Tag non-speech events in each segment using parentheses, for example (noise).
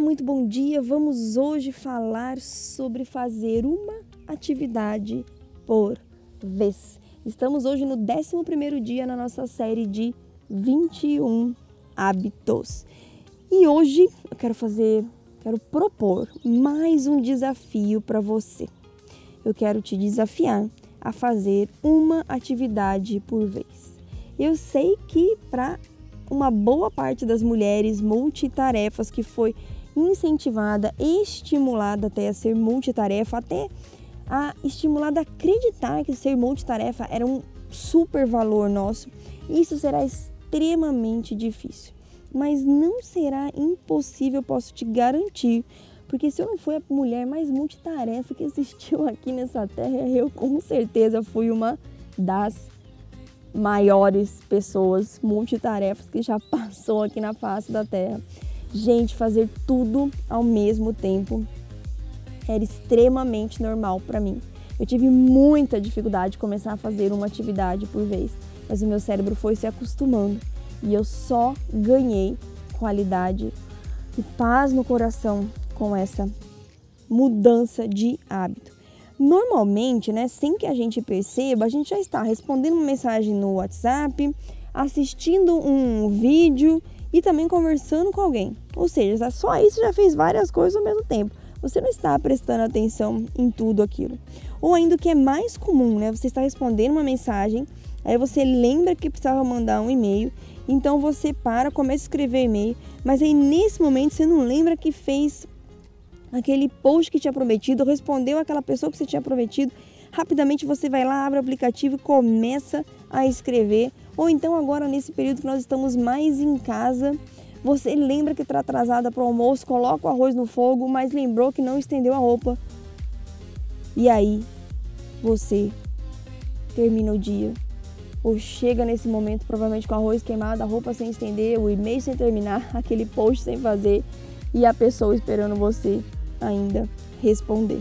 muito bom dia. Vamos hoje falar sobre fazer uma atividade por vez. Estamos hoje no 11º dia na nossa série de 21 hábitos. E hoje eu quero fazer, quero propor mais um desafio para você. Eu quero te desafiar a fazer uma atividade por vez. Eu sei que para uma boa parte das mulheres multitarefas que foi incentivada, estimulada até a ser multitarefa, até a estimulada a acreditar que ser multitarefa era um super valor nosso. Isso será extremamente difícil, mas não será impossível, posso te garantir. Porque se eu não fui a mulher mais multitarefa que existiu aqui nessa terra, eu com certeza fui uma das maiores pessoas multitarefas que já (laughs) passou aqui na face da Terra. Gente, fazer tudo ao mesmo tempo era extremamente normal para mim. Eu tive muita dificuldade de começar a fazer uma atividade por vez, mas o meu cérebro foi se acostumando e eu só ganhei qualidade e paz no coração com essa mudança de hábito. Normalmente, né, sem que a gente perceba, a gente já está respondendo uma mensagem no WhatsApp, assistindo um vídeo e também conversando com alguém. Ou seja, só isso já fez várias coisas ao mesmo tempo. Você não está prestando atenção em tudo aquilo. Ou ainda o que é mais comum, né? Você está respondendo uma mensagem, aí você lembra que precisava mandar um e-mail, então você para, começa a escrever e-mail, mas aí nesse momento você não lembra que fez aquele post que tinha prometido, respondeu aquela pessoa que você tinha prometido, rapidamente você vai lá, abre o aplicativo e começa a escrever. Ou então agora nesse período que nós estamos mais em casa, você lembra que está atrasada para o almoço, coloca o arroz no fogo, mas lembrou que não estendeu a roupa. E aí você termina o dia ou chega nesse momento provavelmente com o arroz queimado, a roupa sem estender, o e-mail sem terminar, (laughs) aquele post sem fazer e a pessoa esperando você ainda responder.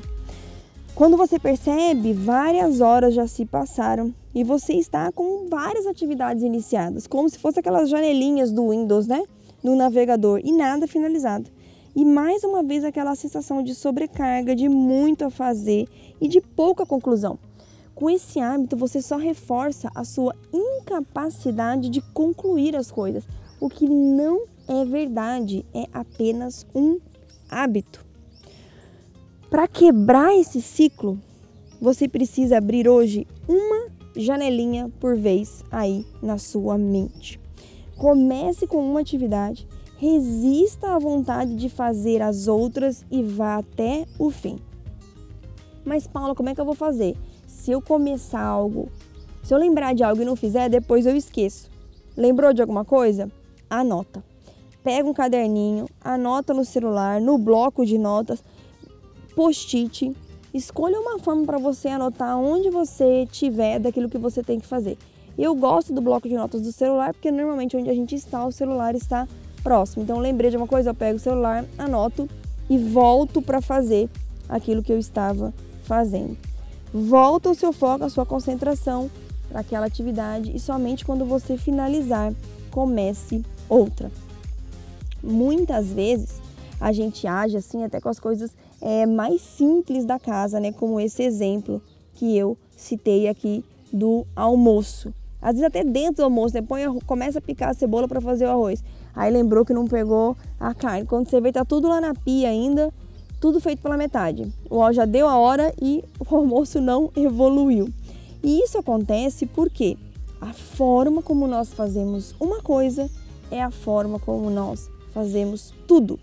Quando você percebe, várias horas já se passaram e você está com várias atividades iniciadas, como se fosse aquelas janelinhas do Windows, né? No navegador e nada finalizado. E mais uma vez aquela sensação de sobrecarga, de muito a fazer e de pouca conclusão. Com esse hábito, você só reforça a sua incapacidade de concluir as coisas, o que não é verdade, é apenas um hábito. Para quebrar esse ciclo, você precisa abrir hoje uma janelinha por vez aí na sua mente. Comece com uma atividade, resista à vontade de fazer as outras e vá até o fim. Mas Paula, como é que eu vou fazer? Se eu começar algo, se eu lembrar de algo e não fizer, depois eu esqueço. Lembrou de alguma coisa? Anota. Pega um caderninho, anota no celular, no bloco de notas post-it. Escolha uma forma para você anotar onde você tiver daquilo que você tem que fazer. Eu gosto do bloco de notas do celular porque normalmente onde a gente está, o celular está próximo. Então, lembrei de uma coisa, eu pego o celular, anoto e volto para fazer aquilo que eu estava fazendo. Volta o seu foco, a sua concentração para aquela atividade e somente quando você finalizar, comece outra. Muitas vezes a gente age assim até com as coisas é, mais simples da casa, né? Como esse exemplo que eu citei aqui do almoço. Às vezes até dentro do almoço, né? Põe, começa a picar a cebola para fazer o arroz. Aí lembrou que não pegou a carne. Quando você vê, tá tudo lá na pia ainda, tudo feito pela metade. O já deu a hora e o almoço não evoluiu. E isso acontece porque a forma como nós fazemos uma coisa é a forma como nós fazemos tudo.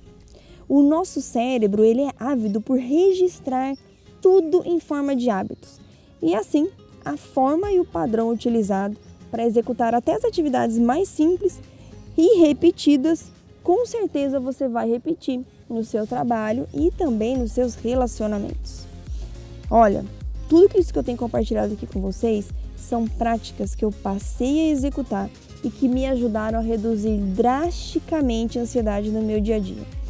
O nosso cérebro ele é ávido por registrar tudo em forma de hábitos. E assim, a forma e o padrão utilizado para executar até as atividades mais simples e repetidas, com certeza você vai repetir no seu trabalho e também nos seus relacionamentos. Olha, tudo isso que eu tenho compartilhado aqui com vocês são práticas que eu passei a executar e que me ajudaram a reduzir drasticamente a ansiedade no meu dia a dia.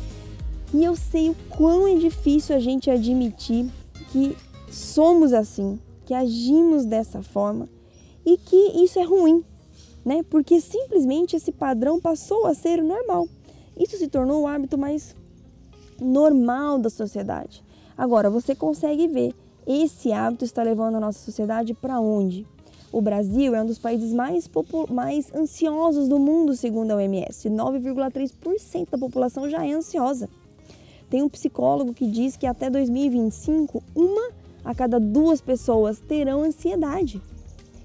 E eu sei o quão é difícil a gente admitir que somos assim, que agimos dessa forma e que isso é ruim, né? Porque simplesmente esse padrão passou a ser normal. Isso se tornou o hábito mais normal da sociedade. Agora, você consegue ver esse hábito está levando a nossa sociedade para onde? O Brasil é um dos países mais, mais ansiosos do mundo, segundo a OMS. 9,3% da população já é ansiosa. Tem um psicólogo que diz que até 2025, uma a cada duas pessoas terão ansiedade.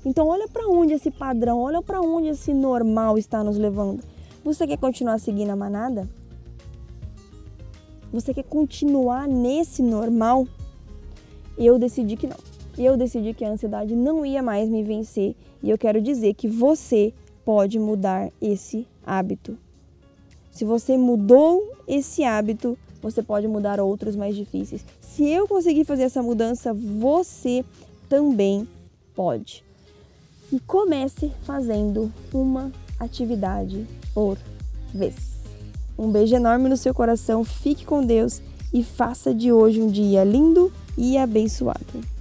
Então, olha para onde esse padrão, olha para onde esse normal está nos levando. Você quer continuar seguindo a manada? Você quer continuar nesse normal? Eu decidi que não. Eu decidi que a ansiedade não ia mais me vencer e eu quero dizer que você pode mudar esse hábito. Se você mudou esse hábito, você pode mudar outros mais difíceis. Se eu conseguir fazer essa mudança, você também pode. E comece fazendo uma atividade por vez. Um beijo enorme no seu coração, fique com Deus e faça de hoje um dia lindo e abençoado.